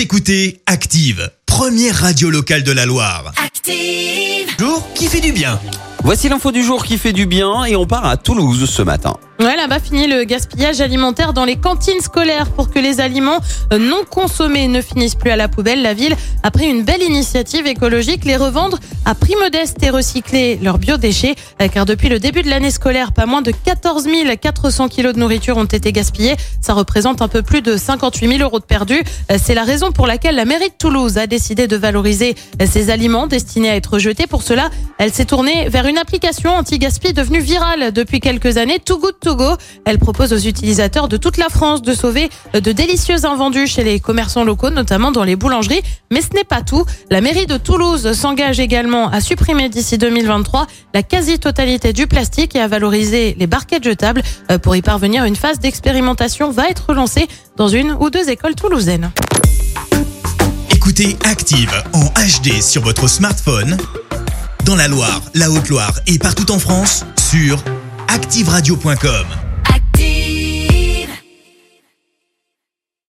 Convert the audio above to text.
Vous écoutez Active, première radio locale de la Loire. Active. Jour qui fait du bien. Voici l'info du jour qui fait du bien et on part à Toulouse ce matin. Ouais, là-bas fini le gaspillage alimentaire dans les cantines scolaires pour que les aliments euh, non consommés ne finissent plus à la poubelle. La ville a pris une belle initiative écologique, les revendre à prix modeste et recycler leurs biodéchets. Euh, Car depuis le début de l'année scolaire, pas moins de 14 400 kilos de nourriture ont été gaspillés. Ça représente un peu plus de 58 000 euros de perdus. Euh, C'est la raison pour laquelle la mairie de Toulouse a décidé de valoriser ces aliments destinés à être jetés. Pour cela, elle s'est tournée vers une application anti-gaspi devenue virale depuis quelques années, Elle propose aux utilisateurs de toute la France de sauver de délicieux invendus chez les commerçants locaux, notamment dans les boulangeries. Mais ce n'est pas tout. La mairie de Toulouse s'engage également à supprimer d'ici 2023 la quasi-totalité du plastique et à valoriser les barquettes jetables. Euh, Pour y parvenir, une phase d'expérimentation va être lancée dans une ou deux écoles toulousaines. Écoutez Active en HD sur votre smartphone, dans la Loire, la Haute-Loire et partout en France, sur activeradio.com.